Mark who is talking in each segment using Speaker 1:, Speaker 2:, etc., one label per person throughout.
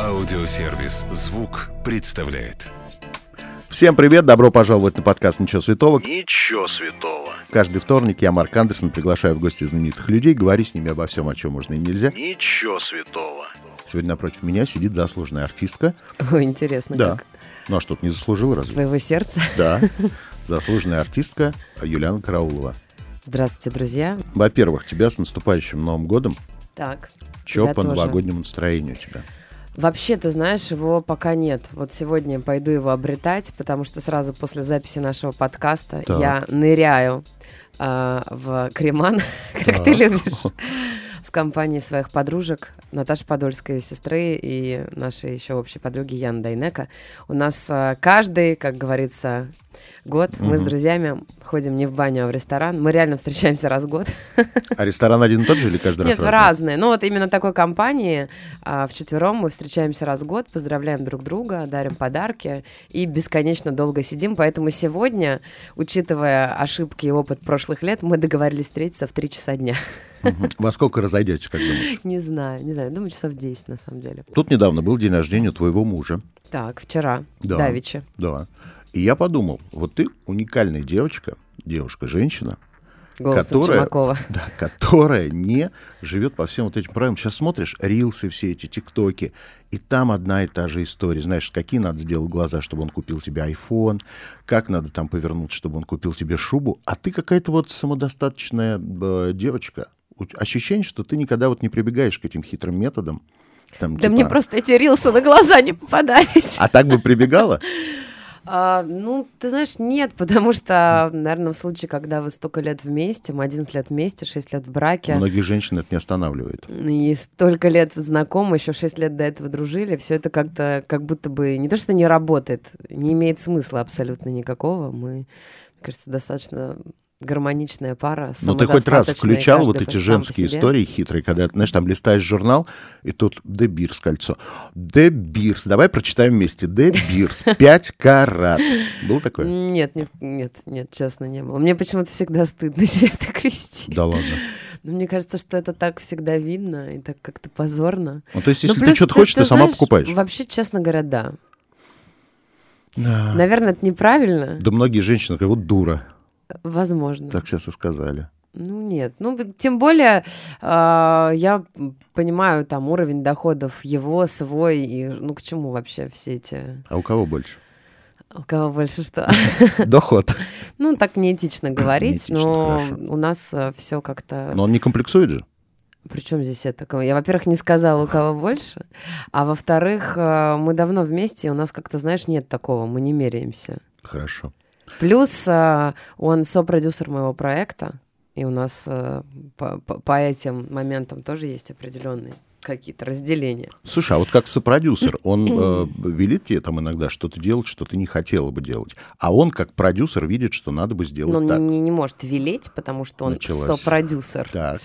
Speaker 1: Аудиосервис «Звук» представляет.
Speaker 2: Всем привет, добро пожаловать на подкаст «Ничего святого».
Speaker 3: Ничего святого.
Speaker 2: Каждый вторник я, Марк Андерсон, приглашаю в гости знаменитых людей, говорить с ними обо всем, о чем можно и нельзя.
Speaker 3: Ничего святого.
Speaker 2: Сегодня напротив меня сидит заслуженная артистка.
Speaker 4: Ой, интересно
Speaker 2: Да.
Speaker 4: как.
Speaker 2: Ну а что, не заслужила разве?
Speaker 4: Твоего сердца.
Speaker 2: Да. Заслуженная артистка Юлиана Караулова.
Speaker 4: Здравствуйте, друзья.
Speaker 2: Во-первых, тебя с наступающим Новым годом.
Speaker 4: Так.
Speaker 2: Че по
Speaker 4: тоже.
Speaker 2: новогоднему настроению у тебя?
Speaker 4: Вообще, ты знаешь, его пока нет. Вот сегодня пойду его обретать, потому что сразу после записи нашего подкаста
Speaker 2: Так.
Speaker 4: я ныряю а, в креман, как
Speaker 2: Так.
Speaker 4: ты любишь, в компании своих подружек, Наташи Подольской, сестры и нашей еще общей подруги Яны Дайнека. У нас а, каждый, как говорится, год мы с друзьями ходим не в баню, а в ресторан. Мы реально встречаемся раз в год.
Speaker 2: А ресторан один и тот же или каждый
Speaker 4: Нет,
Speaker 2: раз разный?
Speaker 4: разные. Ну, вот именно такой компании а, вчетвером мы встречаемся раз в год, поздравляем друг друга, дарим подарки и бесконечно долго сидим. Поэтому сегодня, учитывая ошибки и опыт прошлых лет, мы договорились встретиться в 3 часа дня.
Speaker 2: Во сколько разойдетесь, как думаешь?
Speaker 4: Не знаю, не знаю, думаю, часов 10 на самом деле.
Speaker 2: Тут недавно был день рождения твоего мужа.
Speaker 4: Так, вчера,
Speaker 2: Да.
Speaker 4: Давича.
Speaker 2: Да. И я подумал, вот ты уникальная девочка, девушка-женщина,
Speaker 4: Голосом
Speaker 2: Которая-
Speaker 4: Чумакова.
Speaker 2: да, которая не живет по всем вот этим правилам. Сейчас смотришь рилсы все эти, тиктоки, и там одна и та же история. Знаешь, какие надо сделать глаза, чтобы он купил тебе iPhone, как надо там повернуться, чтобы он купил тебе шубу. А ты какая-то вот самодостаточная девочка. Ощущение, что ты никогда вот не прибегаешь к этим хитрым методам. Там,
Speaker 4: Да
Speaker 2: типа,
Speaker 4: мне просто эти рилсы на глаза не попадались.
Speaker 2: А так бы прибегала?
Speaker 4: А, ну, ты знаешь, нет, потому что, наверное, в случае, когда вы столько лет вместе, мы 11 лет вместе, 6 лет в браке,
Speaker 2: Многих женщин это не останавливает.
Speaker 4: и столько лет знакомы, еще 6 лет до этого дружили, все это как-то как будто бы не то, что не работает, не имеет смысла абсолютно никакого. Мы, мне кажется, достаточно гармоничная пара.
Speaker 2: Ну, ты хоть раз включал вот эти женские истории хитрые, когда, знаешь, там листаешь журнал, и тут Де Бирс кольцо. Де Бирс. Давай прочитаем вместе. Де Бирс. Пять карат. Был такое?
Speaker 4: Нет, не- нет, нет, честно, не было. Мне почему-то всегда стыдно себя так вести.
Speaker 2: Да ладно.
Speaker 4: Но мне кажется, что это так всегда видно и так как-то позорно.
Speaker 2: Ну, то есть,
Speaker 4: Ну,
Speaker 2: если ты что-то хочешь, ты, сама
Speaker 4: знаешь,
Speaker 2: покупаешь.
Speaker 4: Вообще, честно говоря, да. Наверное, это неправильно.
Speaker 2: Да многие женщины говорят, вот дура.
Speaker 4: Возможно.
Speaker 2: Так сейчас и сказали.
Speaker 4: Ну нет. Ну, тем более, а, я понимаю там уровень доходов его, свой, и ну к чему вообще все эти...
Speaker 2: А у кого больше?
Speaker 4: У кого больше что?
Speaker 2: Доход.
Speaker 4: Ну, так неэтично говорить,
Speaker 2: Неэтично,
Speaker 4: но
Speaker 2: хорошо.
Speaker 4: у нас все как-то...
Speaker 2: Но он не комплексует же.
Speaker 4: Причем здесь это? Я, во-первых, не сказала, у кого больше, а во-вторых, э, мы давно вместе, и у нас как-то, знаешь, нет такого, мы не меряемся.
Speaker 2: Хорошо.
Speaker 4: Плюс э, он сопродюсер моего проекта, и у нас э, по, по- этим моментам тоже есть определенные какие-то разделения.
Speaker 2: Слушай, а вот как сопродюсер, он э, велит тебе там иногда что-то делать, что ты не хотела бы делать. А он как продюсер видит, что надо бы сделать
Speaker 4: Но он
Speaker 2: так.
Speaker 4: не, не может велеть, потому что он
Speaker 2: Началось.
Speaker 4: сопродюсер.
Speaker 2: Так.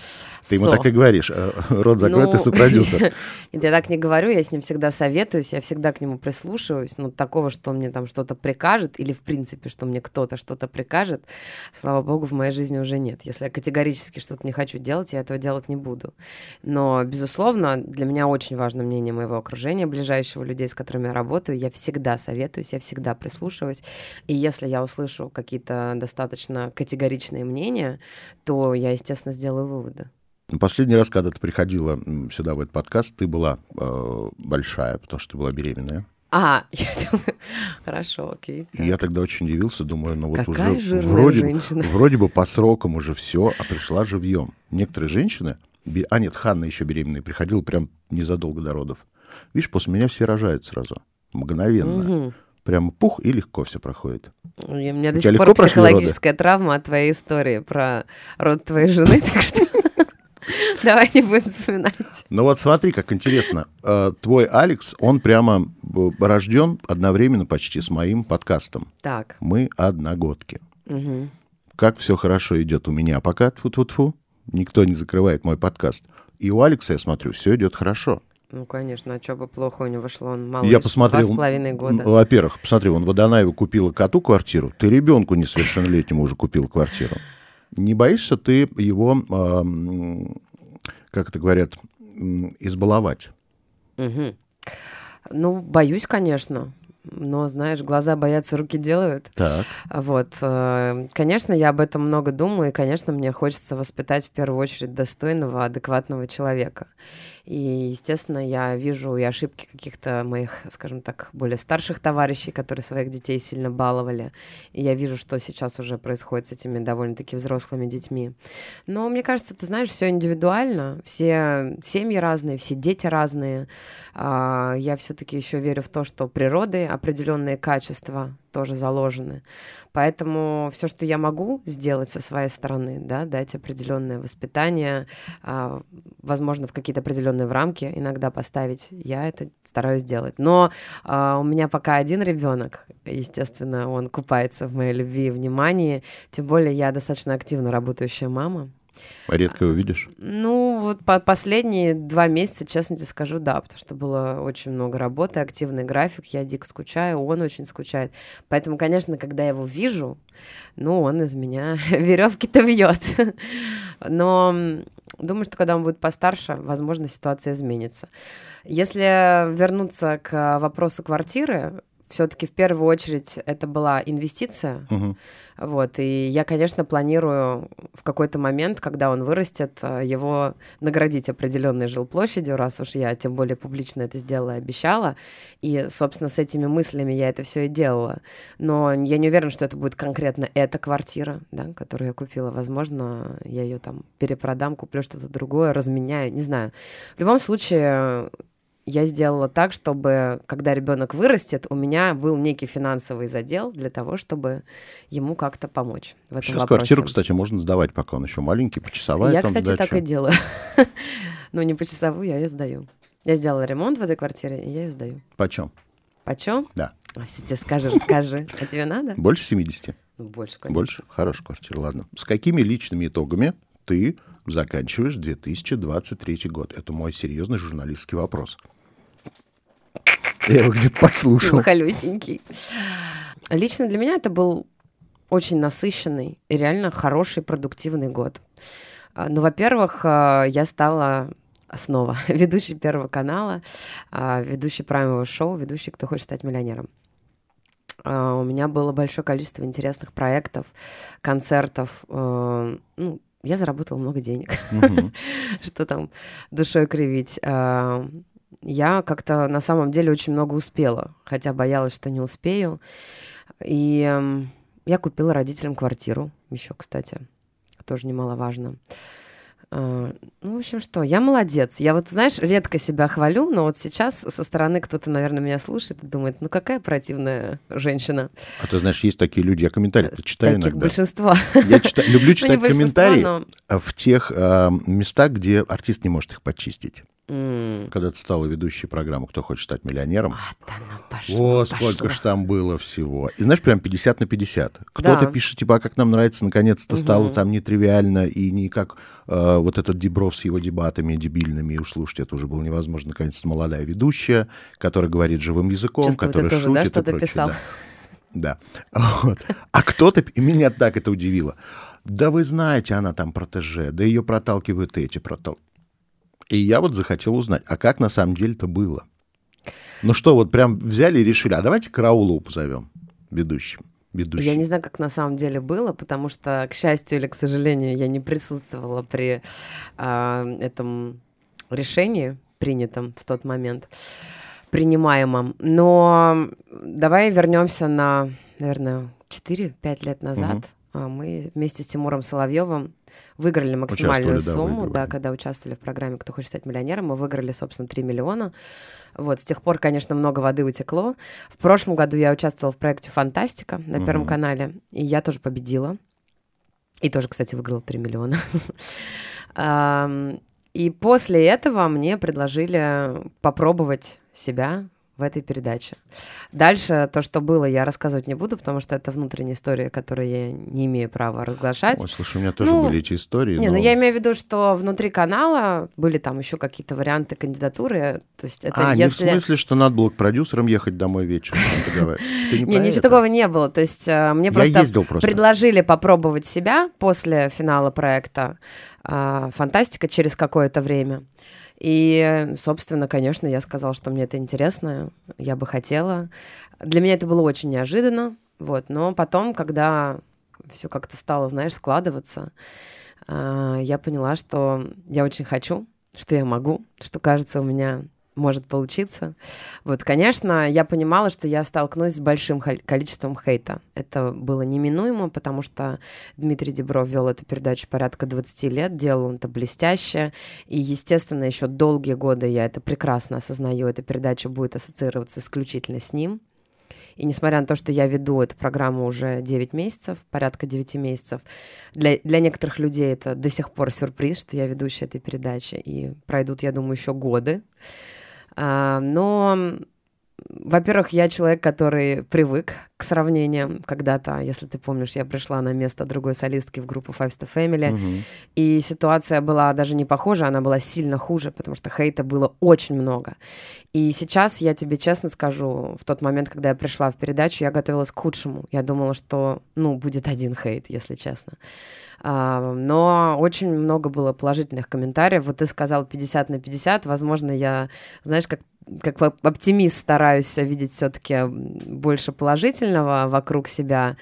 Speaker 2: Ты ему
Speaker 4: Со.
Speaker 2: так и говоришь, э, рот закрой, ты
Speaker 4: Ну,
Speaker 2: сопродюсер.
Speaker 4: Я так не говорю, я с ним всегда советуюсь, я всегда к нему прислушиваюсь. Но такого, что он мне там что-то прикажет, или в принципе, что мне кто-то что-то прикажет, слава богу, в моей жизни уже нет. Если я категорически что-то не хочу делать, я этого делать не буду. Но, безусловно, для меня очень важно мнение моего окружения, ближайшего людей, с которыми я работаю. Я всегда советуюсь, я всегда прислушиваюсь. И если я услышу какие-то достаточно категоричные мнения, то я, естественно, сделаю выводы.
Speaker 2: Ну, Последний раз, когда ты приходила сюда, в этот подкаст, ты была э, большая, потому что ты была беременная.
Speaker 4: А, я думаю, хорошо, окей.
Speaker 2: И я тогда очень удивился, думаю, ну вот
Speaker 4: Какая
Speaker 2: уже вроде,
Speaker 4: женщина.
Speaker 2: вроде бы по срокам уже все, а пришла живьем. Некоторые женщины, а нет, Ханна еще беременная, приходила прям незадолго до родов. Видишь, после меня все рожают сразу, мгновенно.
Speaker 4: Мгм.
Speaker 2: Прямо пух и легко все проходит.
Speaker 4: У меня до
Speaker 2: У
Speaker 4: сих пор психологическая травма от твоей истории про род твоей жены, так что давай не будем вспоминать.
Speaker 2: Ну вот смотри, как интересно. Э, Твой Алекс, он прямо б- рожден одновременно почти с моим подкастом.
Speaker 4: Так.
Speaker 2: Мы одногодки. Как все хорошо идет у меня пока, тфу тфу тфу никто не закрывает мой подкаст. И у Алекса, я смотрю, все идет хорошо.
Speaker 4: Ну, конечно, а что бы плохо у него шло, он малыш,
Speaker 2: я посмотрел...
Speaker 4: два с половиной года.
Speaker 2: Во-первых, посмотри, он Водонаева купила коту квартиру, ты ребенку несовершеннолетнему уже купил квартиру. Не боишься ты его, как это говорят, избаловать?
Speaker 4: Мгм. Ну, боюсь, конечно. Но, знаешь, глаза боятся, руки делают.
Speaker 2: Так.
Speaker 4: Вот. э, Конечно, я об этом много думаю, и, конечно, мне хочется воспитать в первую очередь достойного, адекватного человека. И, естественно, я вижу и ошибки каких-то моих, скажем так, более старших товарищей, которые своих детей сильно баловали. И я вижу, что сейчас уже происходит с этими довольно-таки взрослыми детьми. Но мне кажется, ты знаешь, все индивидуально, все семьи разные, все дети разные. А, Я все-таки еще верю в то, что природы определенные качества тоже заложены. Поэтому все, что я могу сделать со своей стороны, да, дать определенное воспитание, а, возможно, в какие-то определенные в рамки иногда поставить, я это стараюсь делать. Но а, у меня пока один ребенок, естественно, он купается в моей любви и внимании. Тем более я достаточно активно работающая мама.
Speaker 2: Редко его видишь?
Speaker 4: Ну, вот по последние два месяца, честно тебе скажу, да, потому что было очень много работы, активный график, я дико скучаю, он очень скучает. Поэтому, конечно, когда я его вижу, ну, он из меня веревки-то вьет. Но думаю, что когда он будет постарше, возможно, ситуация изменится. Если вернуться к вопросу квартиры, все-таки в первую очередь это была инвестиция,
Speaker 2: Мгм.
Speaker 4: вот, и я, конечно, планирую в какой-то момент, когда он вырастет, э, его наградить определенной жилплощадью, раз уж я тем более публично это сделала и обещала. И, собственно, с этими мыслями я это все и делала. Но я не уверена, что это будет конкретно эта квартира, да, которую я купила. Возможно, я ее там перепродам, куплю что-то другое, разменяю, не знаю. В любом случае, я сделала так, чтобы, когда ребенок вырастет, у меня был некий финансовый задел для того, чтобы ему как-то помочь в этом
Speaker 2: Сейчас
Speaker 4: вопросе.
Speaker 2: квартиру, кстати, можно сдавать, пока он еще маленький, почасовая
Speaker 4: Я,
Speaker 2: там
Speaker 4: кстати,
Speaker 2: сдача.
Speaker 4: так и делаю. Но не по часовую, я ее сдаю. Я сделала ремонт в этой квартире, и я ее сдаю.
Speaker 2: Почем?
Speaker 4: Почем?
Speaker 2: Да.
Speaker 4: Ой, Если тебе скажи, расскажи. А тебе надо?
Speaker 2: Больше 70?
Speaker 4: Ну, Больше, конечно.
Speaker 2: Больше? Хорошая квартира, ладно. С какими личными итогами ты заканчиваешь 2023 год? Это мой серьезный журналистский вопрос. Я его где-то подслушал.
Speaker 4: Холюсенький. Лично для меня это был очень насыщенный и реально хороший, продуктивный год. А, Ну, во-первых, а, я стала снова ведущей Первого канала, а, ведущей праймового шоу, ведущей «Кто хочет стать миллионером». У меня было большое количество интересных проектов, концертов. Ну, я заработала много денег. Что там душой кривить. Я как-то на самом деле очень много успела, хотя боялась, что не успею. И я купила родителям квартиру еще, кстати, тоже немаловажно. Ну, в общем, что, я молодец. Я вот, знаешь, редко себя хвалю, но вот сейчас со стороны кто-то, наверное, меня слушает и думает, ну какая противная женщина.
Speaker 2: А ты знаешь, есть такие люди, я комментарии читаю
Speaker 4: Таких
Speaker 2: иногда.
Speaker 4: большинство.
Speaker 2: Я читаю- люблю
Speaker 4: Ну,
Speaker 2: читать комментарии
Speaker 4: но-
Speaker 2: а, в тех а, местах, где артист не может их почистить. Когда ты стала ведущей программы «Кто хочет стать миллионером»,
Speaker 4: Вот она пошла,
Speaker 2: Вот сколько ж там было всего. И знаешь, прям 50 на 50. Кто-то
Speaker 4: Да.
Speaker 2: пишет, типа, а как нам нравится, наконец-то стало там нетривиально, и не как э, вот этот Дебров с его дебатами дебильными, и уж слушайте, это уже было невозможно. Наконец-то молодая ведущая, которая говорит живым языком,
Speaker 4: Чувствую,
Speaker 2: которая
Speaker 4: тоже,
Speaker 2: шутит
Speaker 4: да,
Speaker 2: и
Speaker 4: что-то
Speaker 2: прочее,
Speaker 4: писал?
Speaker 2: Да. Да. Вот. А кто-то, и меня так это удивило. Да вы знаете, она там протеже, да ее проталкивают эти протал. И я вот захотел узнать, а как на самом деле-то было? Ну что, вот прям взяли и решили, а давайте Караулову позовем ведущим. Ведущим.
Speaker 4: Я не знаю, как на самом деле было, потому что, к счастью или к сожалению, я не присутствовала при а, этом решении, принятом в тот момент, принимаемом. Но давай вернемся на, наверное, 4-5 лет назад. А, Мы вместе с Тимуром Соловьевым выиграли максимальную
Speaker 2: Участвовали, да,
Speaker 4: сумму,
Speaker 2: выигрывали.
Speaker 4: да, когда участвовали в программе «Кто хочет стать миллионером», мы выиграли, собственно, 3 миллиона. Вот, с тех пор, конечно, много воды утекло. В прошлом году я участвовала в проекте «Фантастика» на Первом
Speaker 2: Мгм.
Speaker 4: канале, и я тоже победила. И тоже, кстати, выиграла 3 миллиона. И после этого мне предложили попробовать себя в этой передаче. Дальше то, что было, я рассказывать не буду, потому что это внутренняя история, которую я не имею права разглашать.
Speaker 2: Ой, слушай, у меня тоже
Speaker 4: Ну,
Speaker 2: были эти истории.
Speaker 4: Не,
Speaker 2: но-
Speaker 4: ну я имею в виду, что внутри канала были там еще какие-то варианты кандидатуры. То есть это
Speaker 2: А, не в
Speaker 4: если...
Speaker 2: смысле, что надо было к продюсерам ехать домой вечером. Ты не
Speaker 4: ничего такого не было. То есть э, мне просто, предложили попробовать себя после финала проекта а, «Фантастика» через какое-то время. И, собственно, конечно, я сказала, что мне это интересно, я бы хотела. Для меня это было очень неожиданно, вот, но потом, когда все как-то стало, знаешь, складываться, а, я поняла, что я очень хочу, что я могу, что, кажется, у меня может получиться. Вот, конечно, я понимала, что я столкнусь с большим количеством хейта. Это было неминуемо, потому что Дмитрий Дебров вел эту передачу порядка 20 лет, делал он это блестяще, и, естественно, еще долгие годы я это прекрасно осознаю, эта передача будет ассоциироваться исключительно с ним. И несмотря на то, что я веду эту программу уже 9 месяцев, порядка 9 месяцев, для, для некоторых людей это до сих пор сюрприз, что я ведущая этой передачи. И пройдут, я думаю, еще годы. А, но во-первых, я человек, который привык к сравнениям. Когда-то, если ты помнишь, я пришла на место другой солистки в группу Five Star Family, угу. и ситуация была даже не похожа, она была сильно хуже, потому что хейта было очень много. И сейчас я тебе честно скажу, в тот момент, когда я пришла в передачу, я готовилась к худшему. Я думала, что, ну, будет один хейт, если честно. А, но очень много было положительных комментариев. Вот ты сказал 50 на 50. Возможно, я, знаешь, как как оптимист стараюсь видеть все-таки больше положительного вокруг себя.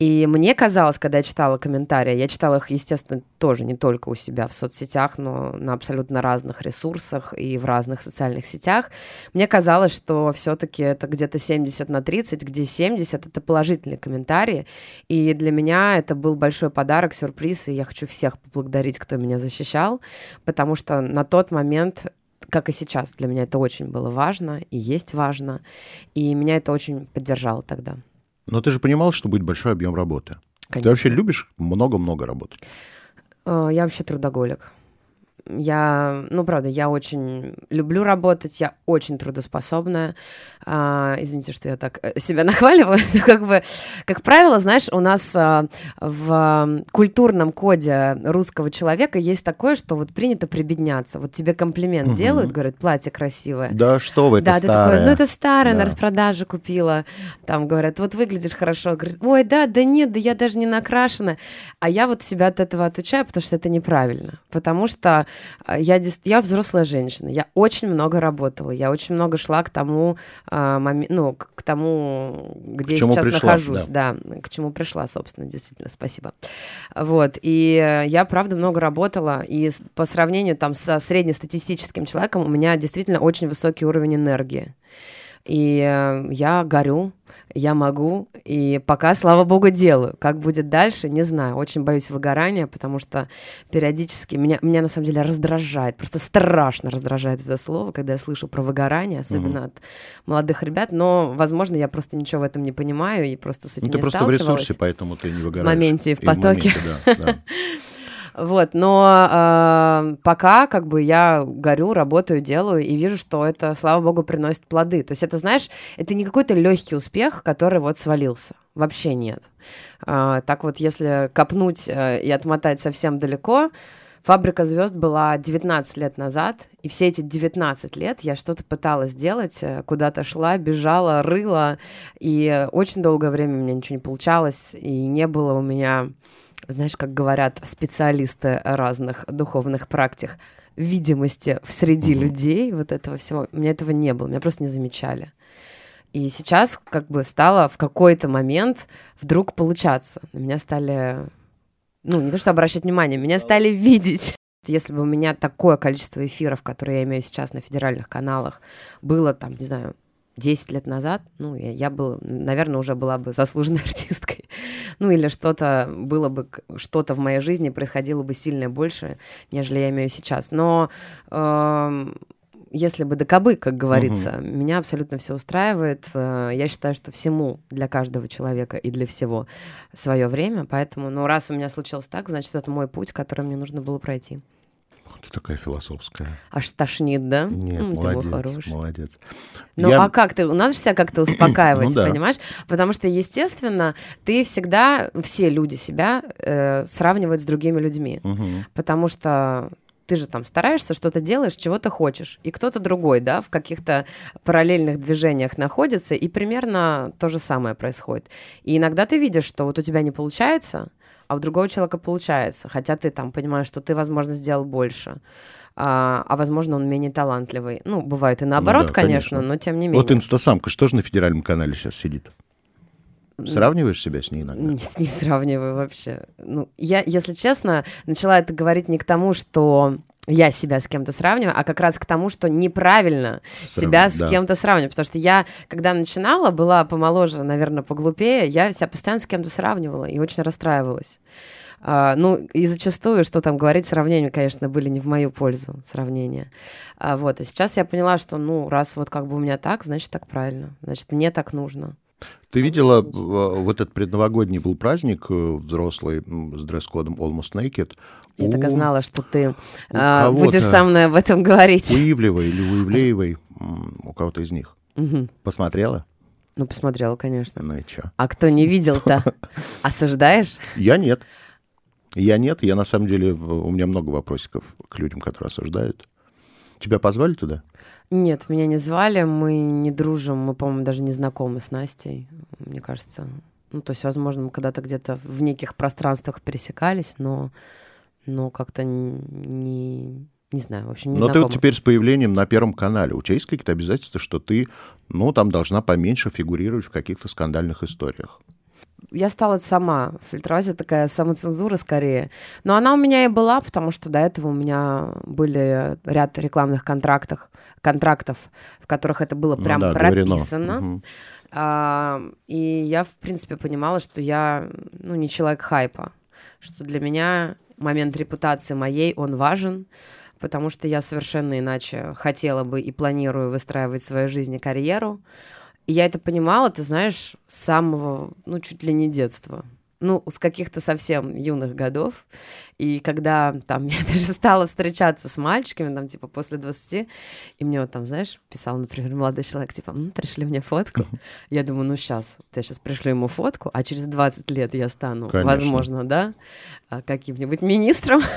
Speaker 4: И мне казалось, когда я читала комментарии, я читала их, естественно, тоже не только у себя в соцсетях, но на абсолютно разных ресурсах и в разных социальных сетях, мне казалось, что все-таки это где-то 70 на 30, где 70 это положительные комментарии. И для меня это был большой подарок, сюрприз, и я хочу всех поблагодарить, кто меня защищал, потому что на тот момент как и сейчас, для меня это очень было важно и есть важно, и меня это очень поддержало тогда.
Speaker 2: Но ты же понимал, что будет большой объем работы. Конечно. Ты вообще любишь много-много работать?
Speaker 4: Э, я вообще трудоголик. Я, ну, правда, я очень люблю работать, я очень трудоспособная. А, извините, что я так э, себя нахваливаю. Но как бы, как правило, знаешь, у нас а, в культурном коде русского человека есть такое, что вот принято прибедняться. Вот тебе комплимент угу. делают, говорят, платье красивое.
Speaker 2: Да что вы, это
Speaker 4: да,
Speaker 2: старое.
Speaker 4: Ты такой, ну, это старое, да. на распродаже купила. Там говорят, вот выглядишь хорошо. Говорят, ой, да, да нет, да я даже не накрашена. А я вот себя от этого отучаю, потому что это неправильно. Потому что я, я взрослая женщина, я очень много работала, я очень много шла к тому, а, ну, к тому, где к я сейчас пришла, нахожусь, да. да, к чему пришла, собственно, действительно, спасибо. Вот, и я, правда, много работала, и по сравнению там со среднестатистическим человеком у меня действительно очень высокий уровень энергии. И э, я горю, я могу, и пока, слава богу, делаю. Как будет дальше, не знаю. Очень боюсь выгорания, потому что периодически меня, меня на самом деле раздражает, просто страшно раздражает это слово, когда я слышу про выгорание, особенно угу. от молодых ребят, но, возможно, я просто ничего в этом не понимаю и просто с этим ну,
Speaker 2: ты
Speaker 4: не
Speaker 2: просто в ресурсе, поэтому ты не выгораешь.
Speaker 4: В моменте и в потоке.
Speaker 2: В моменте, да, да.
Speaker 4: Вот, но э, пока как бы я горю, работаю, делаю и вижу, что это, слава богу, приносит плоды. То есть это, знаешь, это не какой-то легкий успех, который вот свалился. Вообще нет. Э, так вот, если копнуть э, и отмотать совсем далеко, Фабрика звезд была 19 лет назад, и все эти 19 лет я что-то пыталась сделать, э, куда-то шла, бежала, рыла, и очень долгое время у меня ничего не получалось, и не было у меня знаешь, как говорят специалисты разных духовных практик, видимости в среди mm-hmm. людей, вот этого всего, у меня этого не было, меня просто не замечали. И сейчас как бы стало в какой-то момент вдруг получаться. На меня стали, ну, не то что обращать внимание, меня стали видеть. Если бы у меня такое количество эфиров, которые я имею сейчас на федеральных каналах, было там, не знаю, 10 лет назад, ну, я, я был, наверное, уже была бы заслуженной артисткой. Ну, или что-то было бы, что-то в моей жизни происходило бы сильно больше, нежели я имею сейчас. Но э, если бы до кобы, как говорится, угу. меня абсолютно все устраивает. Э, я считаю, что всему для каждого человека и для всего свое время. Поэтому, ну, раз у меня случилось так, значит, это мой путь, который мне нужно было пройти.
Speaker 2: Ты такая философская.
Speaker 4: Аж стошнит, да?
Speaker 2: Нет, М, молодец, молодец.
Speaker 4: Ну, Я... а как ты? Надо же себя как-то успокаивать, ну, да. понимаешь? Потому что, естественно, ты всегда, все люди себя э, сравнивают с другими людьми. Угу. Потому что ты же там стараешься, что-то делаешь, чего то хочешь, и кто-то другой, да, в каких-то параллельных движениях находится, и примерно то же самое происходит. И иногда ты видишь, что вот у тебя не получается, а у другого человека получается, хотя ты там понимаешь, что ты, возможно, сделал больше. а, а возможно, он менее талантливый. Ну, бывает и наоборот,
Speaker 2: Ну да,
Speaker 4: конечно,
Speaker 2: конечно.
Speaker 4: но тем не менее.
Speaker 2: Вот инстасамка, что же на федеральном канале сейчас сидит? Сравниваешь себя с ней иногда?
Speaker 4: Нет, не сравниваю вообще. Ну, я, если честно, начала это говорить не к тому, что я себя с кем-то сравниваю, а как раз к тому, что неправильно себя с
Speaker 2: да.
Speaker 4: кем-то сравнивать. Потому что я, когда начинала, была помоложе, наверное, поглупее, я себя постоянно с кем-то сравнивала и очень расстраивалась. А, ну, и зачастую, что там говорить, сравнения, конечно, были не в мою пользу, сравнения. А, вот, а сейчас я поняла, что, ну, раз вот как бы у меня так, значит, так правильно, значит, мне так нужно.
Speaker 2: Ты видела, э, вот этот предновогодний был праздник э, взрослый с дресс-кодом Almost Naked.
Speaker 4: Я так и
Speaker 2: У
Speaker 4: знала, что ты
Speaker 2: у
Speaker 4: а, будешь со мной об этом говорить.
Speaker 2: Уивлевой или Уивлеевой, м, у кого-то из них.
Speaker 4: Мгм.
Speaker 2: Посмотрела?
Speaker 4: Ну, посмотрела, конечно.
Speaker 2: Ну и чё?
Speaker 4: А кто не видел-то? Осуждаешь?
Speaker 2: Я нет. Я нет. Я на самом деле, у меня много вопросиков к людям, которые осуждают. Тебя позвали туда?
Speaker 4: Нет, меня не звали, мы не дружим, мы, по-моему, даже не знакомы с Настей, мне кажется. Ну, то есть, возможно, мы когда-то где-то в неких пространствах пересекались, но, но как-то не, не знаю, в общем, не
Speaker 2: Но ты
Speaker 4: знакомы.
Speaker 2: вот теперь с появлением на Первом канале. У тебя есть какие-то обязательства, что ты, ну, там должна поменьше фигурировать в каких-то скандальных историях?
Speaker 4: Я стала сама фильтровать, это такая самоцензура скорее. Но она у меня и была, потому что до этого у меня были ряд рекламных контрактов, контрактов в которых это было
Speaker 2: Ну
Speaker 4: прям
Speaker 2: да, говорено.
Speaker 4: прописано.
Speaker 2: Мгм.
Speaker 4: А, и я, в принципе, понимала, что я, ну, не человек хайпа, что для меня момент репутации моей, он важен, потому что я совершенно иначе хотела бы и планирую выстраивать свою жизнь и карьеру. Я это понимала, ты знаешь, с самого, ну, чуть ли не детства. Ну, с каких-то совсем юных годов. И когда там я даже стала встречаться с мальчиками, там, типа, после 20, и мне вот там, знаешь, писал, например, молодой человек, типа, «М, пришли мне фотку. Я думаю, ну, сейчас, я сейчас пришлю ему фотку, а через 20 лет я стану,
Speaker 2: Конечно.
Speaker 4: возможно, да, а, каким-нибудь министром.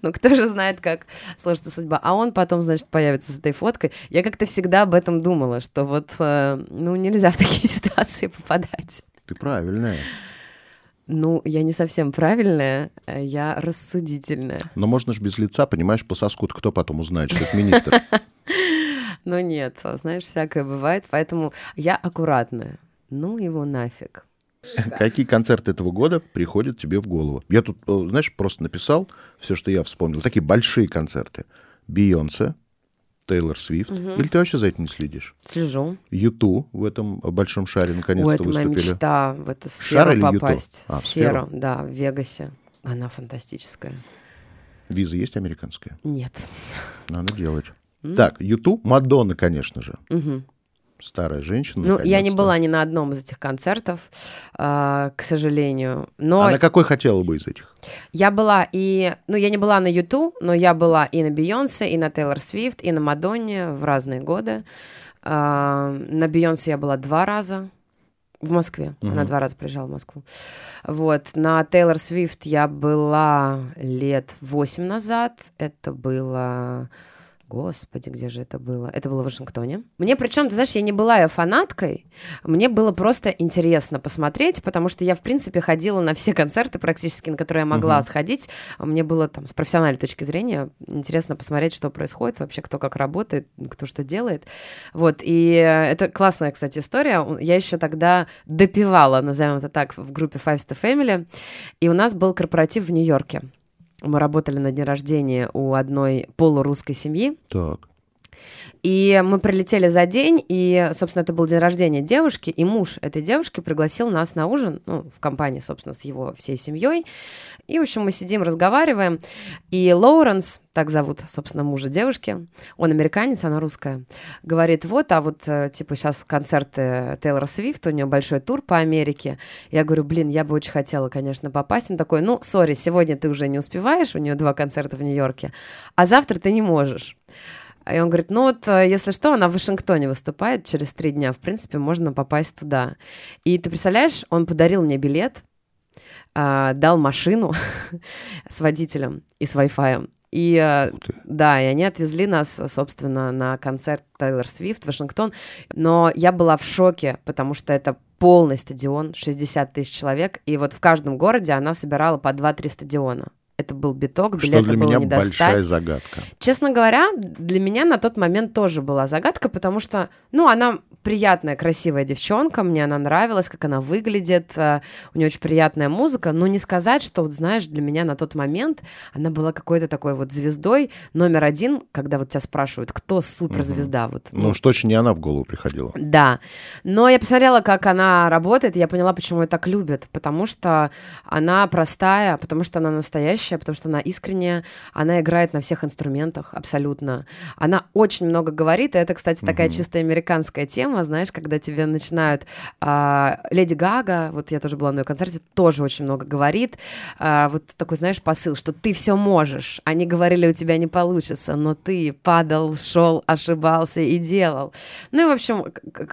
Speaker 4: Ну, кто же знает, как сложится судьба. А он потом, значит, появится с этой фоткой. Я как-то всегда об этом думала, что вот, э, ну, нельзя в такие ситуации попадать.
Speaker 2: Ты правильная.
Speaker 4: Ну, я не совсем правильная, э, я рассудительная.
Speaker 2: Но можно же без лица, понимаешь, по соску кто потом узнает, что это министр?
Speaker 4: Но нет, а, знаешь, всякое бывает, поэтому я аккуратная. Ну, его нафиг.
Speaker 2: Какие концерты этого года приходят тебе в голову? Я тут, э, знаешь, просто написал все, что я вспомнил. Такие большие концерты. Бейонсе, Тейлор Свифт. Или ты вообще за этим не следишь?
Speaker 4: Слежу.
Speaker 2: Юту в этом большом шаре
Speaker 4: Ой,
Speaker 2: наконец-то
Speaker 4: это моя
Speaker 2: выступили.
Speaker 4: мечта в эту
Speaker 2: Шар
Speaker 4: сферу
Speaker 2: или Юту?
Speaker 4: попасть.
Speaker 2: А,
Speaker 4: сферу,
Speaker 2: сферу?
Speaker 4: да, в Вегасе. Она фантастическая.
Speaker 2: Виза есть американская?
Speaker 4: Нет.
Speaker 2: Надо делать. Так, Юту, Мадонна, конечно же.
Speaker 4: Мгм.
Speaker 2: Старая женщина.
Speaker 4: Ну, я не была ни на одном из этих концертов, а, к сожалению. Но
Speaker 2: А на какой хотела бы из этих?
Speaker 4: я была и... Ну, я не была на Юту, но я была и на Бейонсе, и на Тейлор Свифт, и на Мадонне в разные годы. А, на Бейонсе я была два раза в Москве. Она
Speaker 2: Мгм.
Speaker 4: два раза приезжала в Москву. Вот. На Тейлор Свифт я была лет восемь назад. Это было... Господи, где же это было? Это было в Вашингтоне. Мне причем, ты знаешь, я не была ее фанаткой. Мне было просто интересно посмотреть, потому что я, в принципе, ходила на все концерты практически, на которые я могла
Speaker 2: Мгм.
Speaker 4: сходить. Мне было там с профессиональной точки зрения интересно посмотреть, что происходит вообще, кто как работает, кто что делает. Вот, и это классная, кстати, история. Я еще тогда допивала, назовем это так, в группе Five Star Family, и у нас был корпоратив в Нью-Йорке. Мы работали на день рождения у одной полурусской семьи,
Speaker 2: Так.
Speaker 4: И мы прилетели за день, и, собственно, это был день рождения девушки, и муж этой девушки пригласил нас на ужин, ну, в компании, собственно, с его всей семьей. И, в общем, мы сидим, разговариваем, и Лоуренс, так зовут, собственно, мужа девушки, он американец, она русская, говорит, вот, а вот, э, типа, сейчас концерты Тейлора Свифт, у нее большой тур по Америке. Я говорю, блин, я бы очень хотела, конечно, попасть. Он такой, ну, сори, сегодня ты уже не успеваешь, у нее два концерта в Нью-Йорке, а завтра ты не можешь. И он говорит, ну вот, э, если что, она в Вашингтоне выступает через три дня, в принципе, можно попасть туда. И ты представляешь, он подарил мне билет, а, дал машину с водителем и с Wi-Fi. И э, да, и они отвезли нас, собственно, на концерт Тейлор Свифт в Вашингтон. Но я была в шоке, потому что это полный стадион, 60 тысяч человек. И вот в каждом городе она собирала по 2-3 стадиона. Это был биток,
Speaker 2: Что
Speaker 4: билеты
Speaker 2: для
Speaker 4: было
Speaker 2: меня
Speaker 4: не
Speaker 2: большая
Speaker 4: достать.
Speaker 2: загадка.
Speaker 4: Честно говоря, для меня на тот момент тоже была загадка, потому что, ну, она приятная, красивая девчонка, мне она нравилась, как она выглядит, э, у нее очень приятная музыка, но не сказать, что, вот знаешь, для меня на тот момент она была какой-то такой вот звездой номер один, когда вот тебя спрашивают, кто суперзвезда, вот.
Speaker 2: Ну, уж точно не она в голову приходила.
Speaker 4: Да, но я посмотрела, как она работает, и я поняла, почему ее так любят, потому что она простая, потому что она настоящая, потому что она искренняя, она играет на всех инструментах абсолютно. Она очень много говорит, и это, кстати, такая чисто американская тема, знаешь, когда тебе начинают... а, Леди Гага, вот я тоже была на ее концерте, тоже очень много говорит. А, вот такой, знаешь, посыл, что ты все можешь. Они говорили, у тебя не получится, но ты падал, шел, ошибался и делал. Ну и, в общем,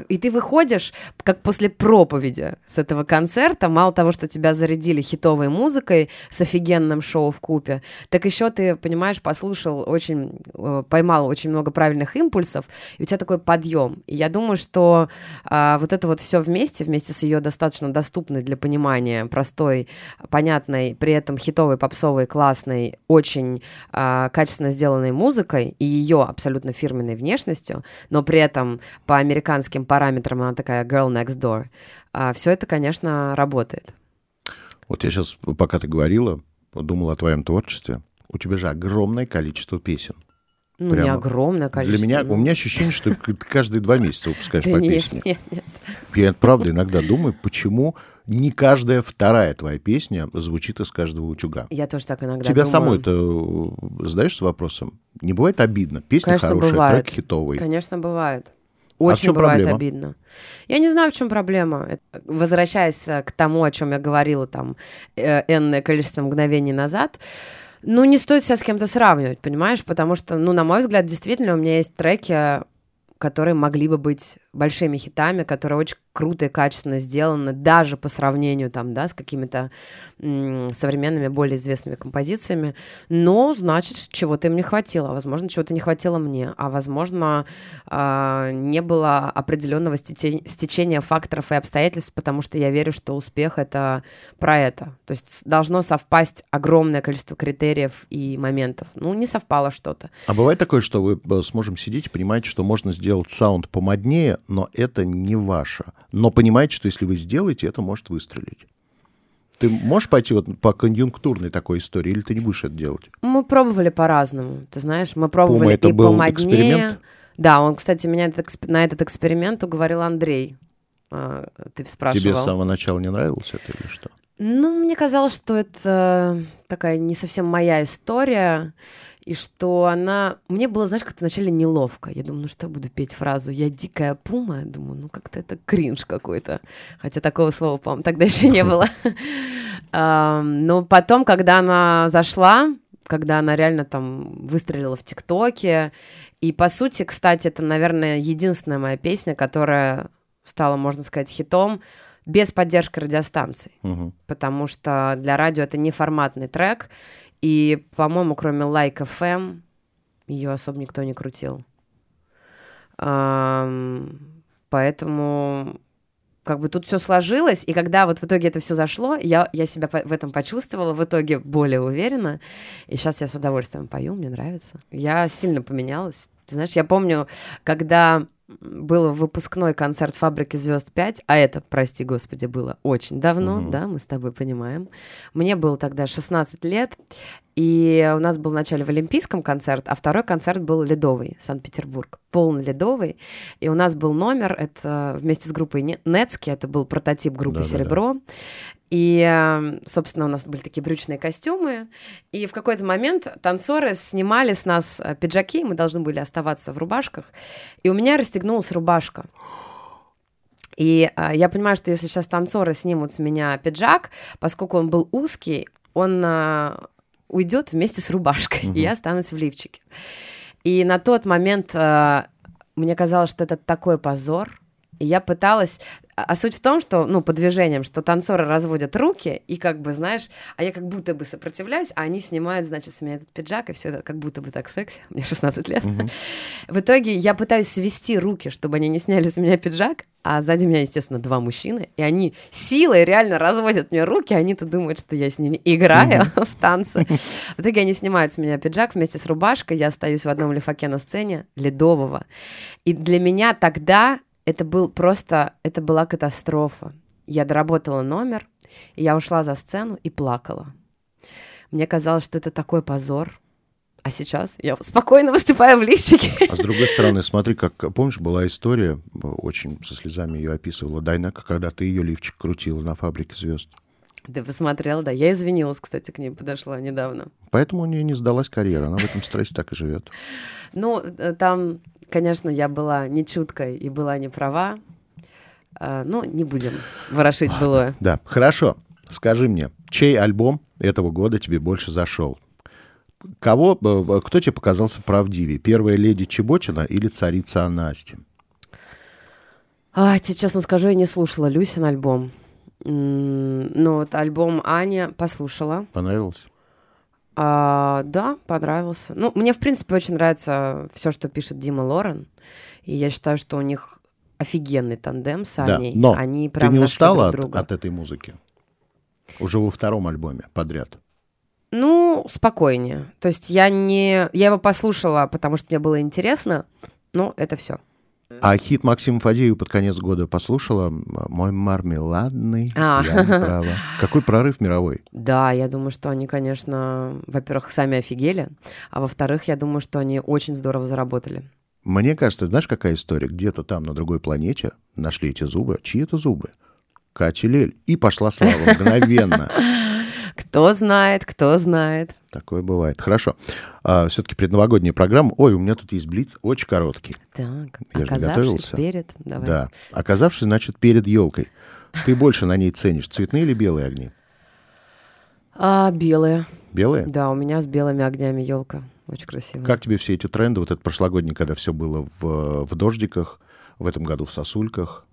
Speaker 4: и ты выходишь, как после проповеди с этого концерта, мало того, что тебя зарядили хитовой музыкой с офигенным шоу в купе, так еще ты, понимаешь, послушал очень, э, поймал очень много правильных импульсов, и у тебя такой подъем. И я думаю, что а, вот это вот все вместе, вместе с ее достаточно доступной для понимания, простой, понятной, при этом хитовой, попсовой, классной, очень а, качественно сделанной музыкой и ее абсолютно фирменной внешностью, но при этом по американским параметрам она такая girl next door. все это, конечно, работает.
Speaker 2: Вот я сейчас, пока ты говорила, подумал о твоем творчестве. У тебя же огромное количество песен.
Speaker 4: Ну, не
Speaker 2: Прямо
Speaker 4: огромное количество.
Speaker 2: Для меня,
Speaker 4: ну.
Speaker 2: у меня ощущение, что ты каждые два месяца выпускаешь по
Speaker 4: нет,
Speaker 2: песне.
Speaker 4: нет, нет.
Speaker 2: Я, правда, иногда думаю, почему не каждая вторая твоя песня звучит из каждого утюга.
Speaker 4: Я тоже так иногда
Speaker 2: Тебя
Speaker 4: думаю.
Speaker 2: самой-то э, задаешься вопросом? Не бывает обидно? Песня
Speaker 4: Конечно,
Speaker 2: хорошая,
Speaker 4: бывает.
Speaker 2: трек хитовый.
Speaker 4: Конечно, бывает.
Speaker 2: А
Speaker 4: Очень
Speaker 2: чем
Speaker 4: бывает
Speaker 2: проблема?
Speaker 4: обидно. Я не знаю, в чем проблема. Это- Возвращаясь к тому, о чем я говорила там э, энное количество мгновений назад, ну, не стоит себя с кем-то сравнивать, понимаешь? Потому что, ну, на мой взгляд, действительно, у меня есть треки, которые могли бы быть большими хитами, которые очень круто и качественно сделаны, даже по сравнению там, да, с какими-то современными, более известными композициями. Но, значит, чего-то им не хватило. Возможно, чего-то не хватило мне. А, возможно, а, не было определенного стече- стечения факторов и обстоятельств, потому что я верю, что успех — это про это. То есть должно совпасть огромное количество критериев и моментов. Ну, не совпало что-то.
Speaker 2: А бывает такое, что вы э, сможем сидеть и понимаете, что можно сделать саунд помоднее, но это не ваше. Но понимаете, что если вы сделаете, это может выстрелить. Ты можешь пойти вот по конъюнктурной такой истории, или ты не будешь это делать?
Speaker 4: Мы пробовали по-разному, ты знаешь, мы пробовали
Speaker 2: это
Speaker 4: и
Speaker 2: был
Speaker 4: помоднее.
Speaker 2: эксперимент?
Speaker 4: Да, он, кстати, меня на этот эксперимент уговорил Андрей. А, Ты спрашивал.
Speaker 2: Тебе с самого начала не нравилось это или что?
Speaker 4: Ну, мне казалось, что это такая не совсем моя история, и что она... Мне было, знаешь, как-то вначале неловко. Я думаю, ну что я буду петь фразу «Я дикая пума»? Я думаю, ну как-то это кринж какой-то. Хотя такого слова, по-моему, тогда еще не было. Но потом, когда она зашла, когда она реально там выстрелила в ТикТоке, и, по сути, кстати, это, наверное, единственная моя песня, которая стала, можно сказать, хитом без поддержки радиостанций
Speaker 2: Мгм.
Speaker 4: потому что для радио это не форматный трек, и, по-моему, кроме Like FM, ее особо никто не крутил. Поэтому как бы тут все сложилось, и когда вот в итоге это все зашло, я, я себя в этом почувствовала в итоге более уверенно, и сейчас я с удовольствием пою, мне нравится. Я сильно поменялась. Ты знаешь, я помню, когда был выпускной концерт «Фабрики звезд 5», а это, прости господи, было очень давно,
Speaker 2: Мгм.
Speaker 4: да, мы с тобой понимаем. Мне было тогда 16 лет, и у нас был вначале в Олимпийском концерт, а второй концерт был ледовый, Санкт-Петербург, полный ледовый. И у нас был номер, это вместе с группой Не- Нецки, это был прототип группы
Speaker 2: Да-да-да.
Speaker 4: «Серебро». И, э, собственно, у нас были такие брючные костюмы. И в какой-то момент танцоры снимали с нас э, пиджаки, мы должны были оставаться в рубашках. И у меня расстегнулась рубашка. И а, я понимаю, что если сейчас танцоры снимут с меня пиджак, поскольку он был узкий, он а, уйдет вместе с рубашкой,
Speaker 2: Мгм.
Speaker 4: и я останусь в лифчике. И на тот момент а, мне казалось, что это такой позор, И я пыталась... А а суть в том, что, ну, по движениям, что танцоры разводят руки, и как бы, знаешь, а я как будто бы сопротивляюсь, а они снимают, значит, с меня этот пиджак, и все это как будто бы так секси. Мне 16 лет. В итоге я пытаюсь свести руки, чтобы они не сняли с меня пиджак, а сзади меня, естественно, два мужчины, и они силой реально разводят мне руки, они-то думают, что я с ними играю в танцы. В итоге они снимают с меня пиджак вместе с рубашкой, я остаюсь в одном лифаке на сцене, ледового. И для меня тогда это был просто, это была катастрофа. Я доработала номер, я ушла за сцену и плакала. Мне казалось, что это такой позор. А сейчас я спокойно выступаю в лифчике.
Speaker 2: А с другой стороны, смотри, как помнишь, была история, э, очень со слезами ее описывала Дайнека, когда ты ее лифчик крутила на фабрике звезд.
Speaker 4: Ты посмотрел, да. Я извинилась, кстати, к ней подошла недавно.
Speaker 2: Поэтому у нее не сдалась карьера, она в этом стрессе так и живет.
Speaker 4: Ну, э, там, конечно, я была не чуткой и была не права. А, Ну, не будем ворошить былое.
Speaker 2: Да, хорошо. Скажи мне, чей альбом этого года тебе больше зашел? Кого, э, кто тебе показался правдивее? Первая леди Чеботина или царица Анасти?
Speaker 4: А, тебе честно скажу, я не слушала Люсин альбом. Ну, вот альбом Аня послушала.
Speaker 2: Понравилось?
Speaker 4: А, да, понравился. Ну, мне, в принципе, очень нравится все, что пишет Дима Лорен. И я считаю, что у них офигенный тандем с
Speaker 2: Да,
Speaker 4: Аней.
Speaker 2: но
Speaker 4: Они
Speaker 2: ты
Speaker 4: прям
Speaker 2: не
Speaker 4: нашли
Speaker 2: устала
Speaker 4: друг
Speaker 2: от, от этой музыки? Уже во втором альбоме подряд.
Speaker 4: Ну, спокойнее. То есть я не... Я его послушала, потому что мне было интересно, но это все.
Speaker 2: А хит Максима Фадеева под конец года послушала? «Мой мармеладный,
Speaker 4: А.
Speaker 2: я не права». Какой прорыв мировой?
Speaker 4: Да, я думаю, что они, конечно, во-первых, сами офигели, а во-вторых, я думаю, что они очень здорово заработали.
Speaker 2: Мне кажется, знаешь, какая история? Где-то там, на другой планете, нашли эти зубы. Чьи это зубы? Кати Лель. И пошла слава мгновенно.
Speaker 4: Кто знает, кто знает.
Speaker 2: Такое бывает. Хорошо. все-таки предновогодняя программа. Ой, у меня тут есть блиц, очень короткий.
Speaker 4: Так,
Speaker 2: Я же
Speaker 4: оказавшись
Speaker 2: готовился.
Speaker 4: перед... Давай.
Speaker 2: Да. Оказавшись, значит, перед елкой. Ты больше на ней ценишь цветные или белые огни?
Speaker 4: А, белые.
Speaker 2: Белые?
Speaker 4: Да, у меня с белыми огнями елка. Очень красиво.
Speaker 2: Как тебе все эти тренды? Вот этот прошлогодний, когда все было в, в дождиках, в этом году в сосульках.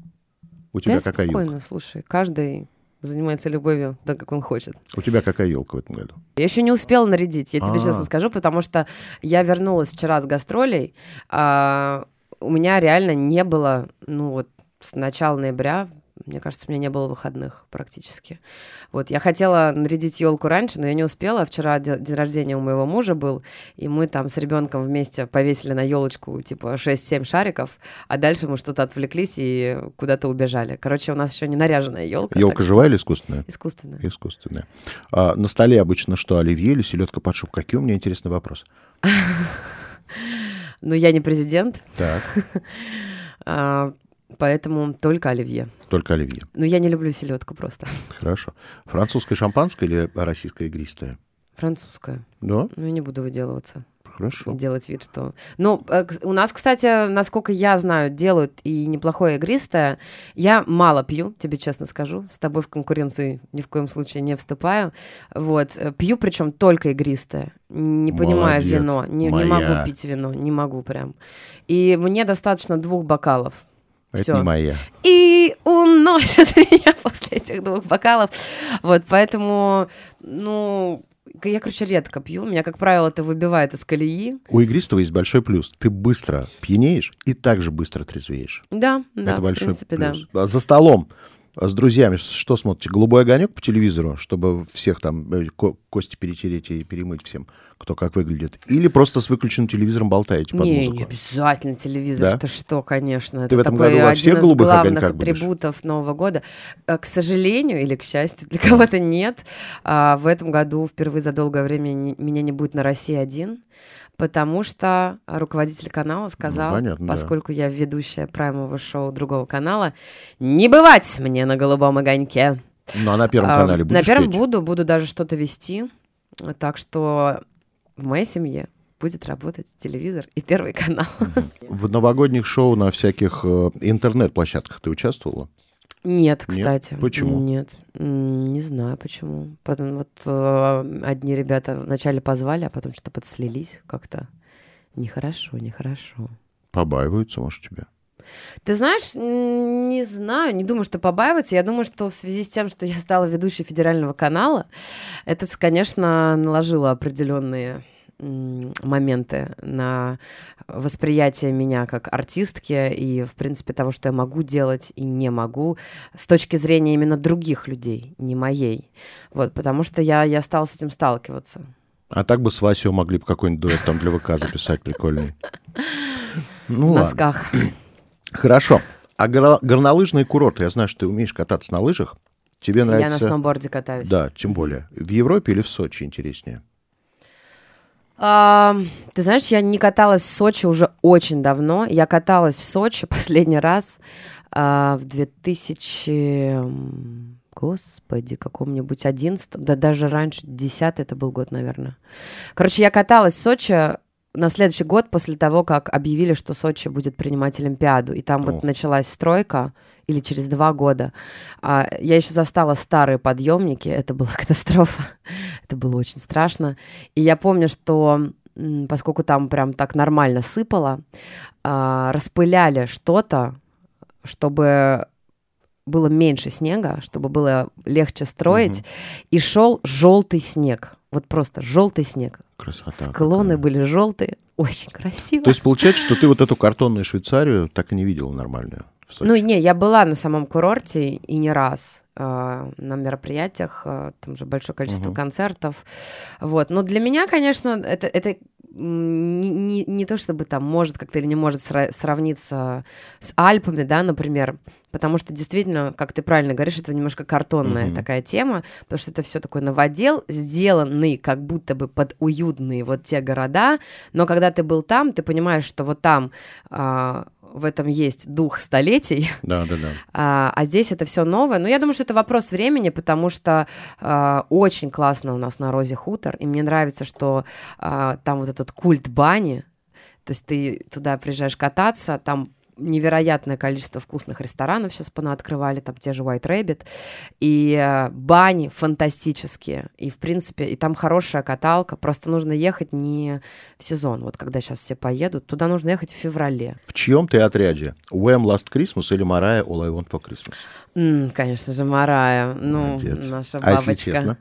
Speaker 2: У тебя
Speaker 4: Я
Speaker 2: какая
Speaker 4: спокойно,
Speaker 2: елка?
Speaker 4: слушай, каждый занимается любовью так, как он хочет.
Speaker 2: У тебя какая елка в этом году?
Speaker 4: Я еще не успела нарядить, я тебе
Speaker 2: А.
Speaker 4: честно скажу, потому что я вернулась вчера с гастролей. а, у меня реально не было, ну вот с начала ноября, мне кажется, у меня не было выходных практически. Вот, я хотела нарядить елку раньше, но я не успела. Вчера де- день рождения у моего мужа был, и мы там с ребенком вместе повесили на елочку типа 6-7 шариков, а дальше мы что-то отвлеклись и куда-то убежали. Короче, у нас еще не наряженная елка.
Speaker 2: Елка живая или искусственная?
Speaker 4: Искусственная.
Speaker 2: Искусственная. А на столе обычно что, оливье или селедка под шуб? Какие у меня интересный вопрос.
Speaker 4: Но я не президент,
Speaker 2: Так,
Speaker 4: а, поэтому только оливье.
Speaker 2: только оливье.
Speaker 4: Но я не люблю селедку просто.
Speaker 2: Хорошо. Французское шампанское или российское игристое?
Speaker 4: Французская.
Speaker 2: Да,
Speaker 4: Ну, я не буду выделываться
Speaker 2: хорошо.
Speaker 4: делать вид, что... Ну, э, у нас, кстати, насколько я знаю, делают и неплохое игристое. Я мало пью, тебе честно скажу. С тобой в конкуренцию ни в коем случае не вступаю. Вот. э, Пью, причем только игристое. Не понимаю
Speaker 2: Молодец,
Speaker 4: вино. Не, не
Speaker 2: моя.
Speaker 4: могу пить вино. Не могу прям. И мне достаточно двух бокалов.
Speaker 2: Это
Speaker 4: Всё.
Speaker 2: не моя.
Speaker 4: и уносят меня после этих двух бокалов. Вот, поэтому, ну, я, короче, редко пью. Меня, как правило, это выбивает из колеи.
Speaker 2: У игристого есть большой плюс. Ты быстро пьянеешь и также быстро трезвеешь.
Speaker 4: Да, да,
Speaker 2: Это
Speaker 4: в
Speaker 2: большой
Speaker 4: принципе,
Speaker 2: плюс. А За столом а с друзьями что смотрите? Голубой огонек по телевизору, чтобы всех там э, ко- кости перетереть и перемыть всем, кто как выглядит? Или просто с выключенным телевизором болтаете под
Speaker 4: Не,
Speaker 2: музыку?
Speaker 4: не обязательно телевизор.
Speaker 2: Да?
Speaker 4: Это что, конечно.
Speaker 2: Ты
Speaker 4: это
Speaker 2: в этом году во всех голубых
Speaker 4: главных
Speaker 2: будешь?
Speaker 4: атрибутов Нового года. Э, К сожалению или к счастью, для кого-то нет. а, В этом году впервые за долгое время не- меня не будет на России один, потому что руководитель канала сказал,
Speaker 2: Ну, понятно, да.
Speaker 4: поскольку я ведущая праймового шоу другого канала, не бывать мне на голубом огоньке.
Speaker 2: Ну, а на Первом
Speaker 4: А,
Speaker 2: канале будешь
Speaker 4: На первом
Speaker 2: петь?
Speaker 4: буду, буду даже что-то вести. Так что в моей семье будет работать телевизор и первый канал.
Speaker 2: В новогодних шоу на всяких э, интернет-площадках ты участвовала?
Speaker 4: Нет,
Speaker 2: Нет?
Speaker 4: кстати.
Speaker 2: Почему?
Speaker 4: Нет. Не знаю почему. Потом вот э, одни ребята вначале позвали, а потом что-то подслились как-то. Нехорошо, нехорошо.
Speaker 2: Побаиваются, может, тебя?
Speaker 4: Ты знаешь, не знаю, не думаю, что побаиваться. Я думаю, что в связи с тем, что я стала ведущей федерального канала, это, конечно, наложило определенные моменты на восприятие меня как артистки и, в принципе, того, что я могу делать и не могу с точки зрения именно других людей, не моей. Вот, потому что я, я стала с этим сталкиваться.
Speaker 2: А так бы с Васей могли бы какой-нибудь дуэт там для ВК записать прикольный. Ну
Speaker 4: в
Speaker 2: ладно. Хорошо. А гора- горнолыжные курорты, я знаю, что ты умеешь кататься на лыжах. Тебе
Speaker 4: Я на
Speaker 2: нравится...
Speaker 4: сноуборде катаюсь.
Speaker 2: Да, тем более. В Европе или в Сочи интереснее?
Speaker 4: А, ты знаешь, я не каталась в Сочи уже очень давно. Я каталась в Сочи последний раз а, в 2000... м, Господи, каком-нибудь 11 да даже раньше, 10 это был год, наверное. Короче, я каталась в Сочи на следующий год после того, как объявили, что Сочи будет принимать Олимпиаду. И там
Speaker 2: О.
Speaker 4: вот началась стройка, или через два года. А, я еще застала старые подъемники, это была катастрофа. это было очень страшно. И я помню, что поскольку там прям так нормально сыпало, а, распыляли что-то, чтобы было меньше снега, чтобы было легче строить,
Speaker 2: Мгм.
Speaker 4: и шел желтый снег. Вот просто желтый снег.
Speaker 2: Красота.
Speaker 4: Склоны
Speaker 2: какая.
Speaker 4: были желтые, очень красиво.
Speaker 2: То есть получается, что ты вот эту картонную Швейцарию так и не видела нормальную?
Speaker 4: Ну, не, я была на самом курорте и не раз э, на мероприятиях, э, там же большое количество
Speaker 2: Мгм.
Speaker 4: концертов. Вот. Но для меня, конечно, это, это не, не- не то чтобы там может как-то или не может сра- сравниться с Альпами, да, например, потому что действительно, как ты правильно говоришь, это немножко картонная
Speaker 2: Мгм.
Speaker 4: такая тема, потому что это все такой новодел, сделанный как будто бы под уютные вот те города, но когда ты был там, ты понимаешь, что вот там а, в этом есть дух столетий,
Speaker 2: Да, да, да.
Speaker 4: а, а здесь это все новое. Но я думаю, что это вопрос времени, потому что а, очень классно у нас на Розе хутор, и мне нравится, что а, там вот этот культ бани, то есть ты туда приезжаешь кататься, там невероятное количество вкусных ресторанов сейчас понаоткрывали, там те же White Rabbit, и э, бани фантастические, и в принципе, и там хорошая каталка, просто нужно ехать не в сезон, вот когда сейчас все поедут, туда нужно ехать в феврале.
Speaker 2: В чьем ты отряде? Wham Last Christmas или Mariah All I Want for Christmas?
Speaker 4: М, конечно же, Марая. Ну,
Speaker 2: Молодец.
Speaker 4: наша
Speaker 2: А
Speaker 4: бабочка.
Speaker 2: если честно?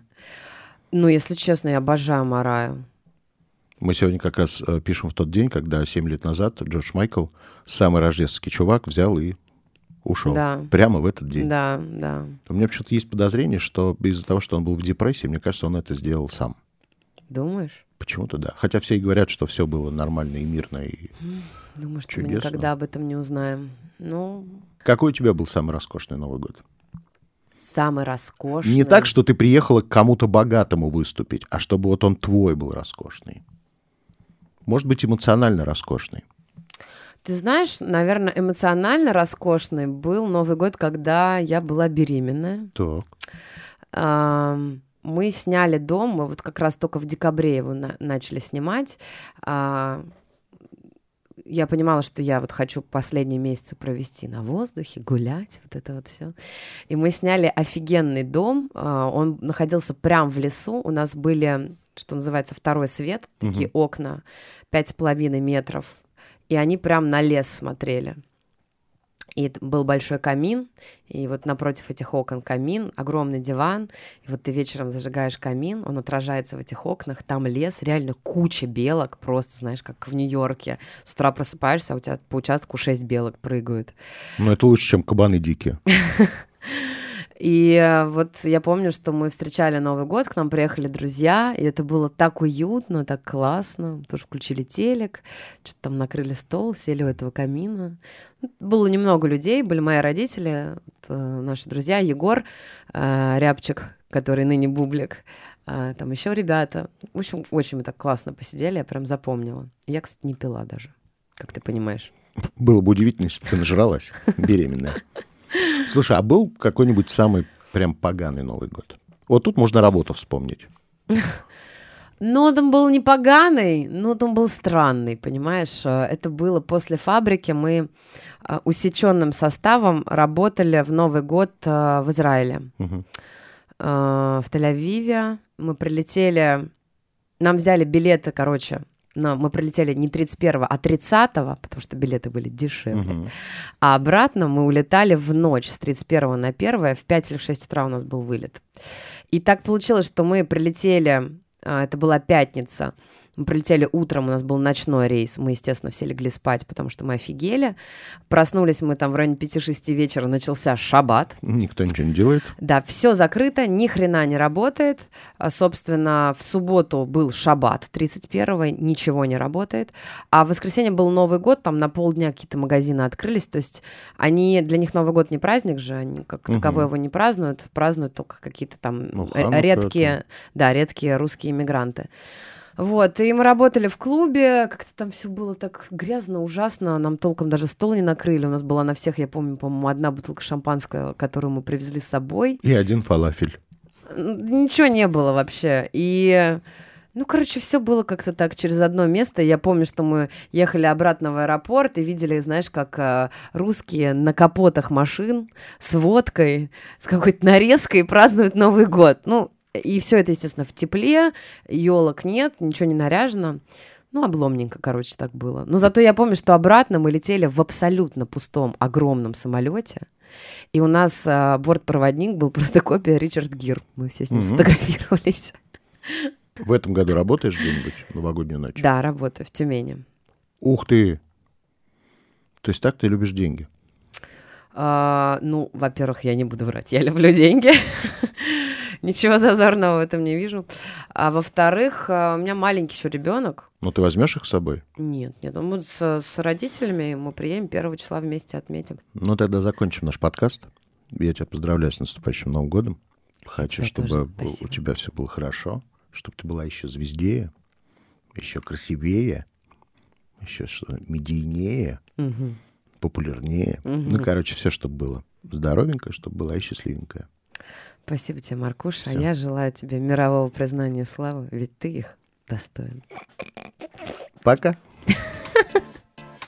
Speaker 4: Ну, если честно, я обожаю Мараю.
Speaker 2: Мы сегодня как раз э, пишем в тот день, когда 7 лет назад Джордж Майкл, самый рождественский чувак, взял и ушел.
Speaker 4: Да.
Speaker 2: Прямо в этот день.
Speaker 4: Да, да.
Speaker 2: У меня почему-то есть подозрение, что из-за того, что он был в депрессии, мне кажется, он это сделал сам.
Speaker 4: Думаешь?
Speaker 2: Почему-то да. Хотя все и говорят, что все было нормально и мирно. И...
Speaker 4: Думаю, что мы
Speaker 2: Чудесно.
Speaker 4: никогда об этом не узнаем. Ну,
Speaker 2: Какой у тебя был самый роскошный Новый год?
Speaker 4: самый роскошный.
Speaker 2: Не так, что ты приехала к кому-то богатому выступить, а чтобы вот он твой был роскошный. Может быть, эмоционально роскошный.
Speaker 4: Ты знаешь, наверное, эмоционально роскошный был Новый год, когда я была беременная.
Speaker 2: Так.
Speaker 4: Мы сняли дом, мы вот как раз только в декабре его на- начали снимать. Я понимала, что я вот хочу последние месяцы провести на воздухе, гулять, вот это вот все. И мы сняли офигенный дом. а, Он находился прямо в лесу. У нас были, что называется, второй свет, такие окна, пять с половиной метров. И они прям на лес смотрели. И был большой камин, и вот напротив этих окон камин, огромный диван, и вот ты вечером зажигаешь камин, он отражается в этих окнах, там лес, реально куча белок, просто, знаешь, как в Нью-Йорке. С утра просыпаешься, а у тебя по участку шесть белок прыгают.
Speaker 2: Но это лучше, чем кабаны дикие.
Speaker 4: И э, вот я помню, что мы встречали Новый год, к нам приехали друзья, и это было так уютно, так классно. Тоже включили телек, что-то там накрыли стол, сели у этого камина. Было немного людей, были мои родители, э, наши друзья, Егор э, Рябчик, который ныне Бублик, там еще ребята. В общем, очень мы так классно посидели, я прям запомнила. Я, кстати, не пила даже, как ты понимаешь.
Speaker 2: Было бы удивительно, если бы ты нажралась, беременная. Слушай, а был какой-нибудь самый прям поганый Новый год? Вот тут можно работу вспомнить.
Speaker 4: Ну, он был не поганый, но он был странный, понимаешь? Э, Это было после фабрики. Мы э, усеченным составом работали в Новый год э, в Израиле, в Тель-Авиве. Мы прилетели, нам взяли билеты, короче, но мы прилетели не 31, а 30, потому что билеты были дешевле.
Speaker 2: Мгм.
Speaker 4: А обратно мы улетали в ночь с 31 на 1, в 5 или в 6 утра у нас был вылет. И так получилось, что мы прилетели, а, это была пятница, мы прилетели утром, у нас был ночной рейс, мы, естественно, все легли спать, потому что мы офигели. Проснулись мы там в районе 5-6 вечера, начался шаббат.
Speaker 2: Никто ничего не делает.
Speaker 4: Да, все закрыто, ни хрена не работает. А, Собственно, в субботу был шаббат 31 ничего не работает. А в воскресенье был Новый год, там на полдня какие-то магазины открылись. То есть они, для них Новый год не праздник же, они как таковой его не празднуют, празднуют только какие-то там
Speaker 2: Ну,
Speaker 4: редкие, да, редкие русские иммигранты. Вот, и мы работали в клубе, как-то там все было так грязно, ужасно, нам толком даже стол не накрыли, у нас была на всех, я помню, по-моему, одна бутылка шампанского, которую мы привезли с собой.
Speaker 2: И один фалафель.
Speaker 4: Ничего не было вообще. И, ну, короче, все было как-то так через одно место. Я помню, что мы ехали обратно в аэропорт и видели, знаешь, как э, русские на капотах машин с водкой, с какой-то нарезкой празднуют Новый год. Ну, и все это, естественно, в тепле, елок нет, ничего не наряжено. Ну, обломненько, короче, так было. Но зато я помню, что обратно мы летели в абсолютно пустом, огромном самолете. И у нас а, бортпроводник был просто копия Ричард Гир. Мы все с ним
Speaker 2: Мгм.
Speaker 4: сфотографировались.
Speaker 2: В этом году работаешь где-нибудь новогоднюю ночь?
Speaker 4: Да, работаю в Тюмени.
Speaker 2: Ух ты! То есть так ты любишь деньги?
Speaker 4: А, ну, во-первых, я не буду врать, я люблю деньги. Ничего зазорного в этом не вижу. А во-вторых, а, у меня маленький еще ребенок.
Speaker 2: Ну, ты возьмешь их с собой?
Speaker 4: Нет, нет, мы с, с родителями мы приедем первого числа вместе отметим.
Speaker 2: Ну, тогда закончим наш подкаст. Я тебя поздравляю с наступающим Новым годом. Хочу,
Speaker 4: Тебя
Speaker 2: чтобы
Speaker 4: тоже.
Speaker 2: у тебя все было хорошо, чтобы ты была еще звездее, еще красивее, еще что медийнее,
Speaker 4: Мгм.
Speaker 2: популярнее.
Speaker 4: Мгм.
Speaker 2: Ну, короче, все, чтобы было здоровенькое, чтобы была и счастливенькая.
Speaker 4: Спасибо тебе, Маркуша. А
Speaker 2: Всё.
Speaker 4: я желаю тебе мирового признания славы, ведь ты их достоин.
Speaker 2: Пока.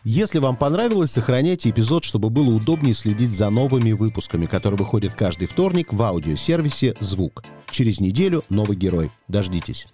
Speaker 5: Если вам понравилось, сохраняйте эпизод, чтобы было удобнее следить за новыми выпусками, которые выходят каждый вторник в аудиосервисе «Звук». Через неделю новый герой. Дождитесь.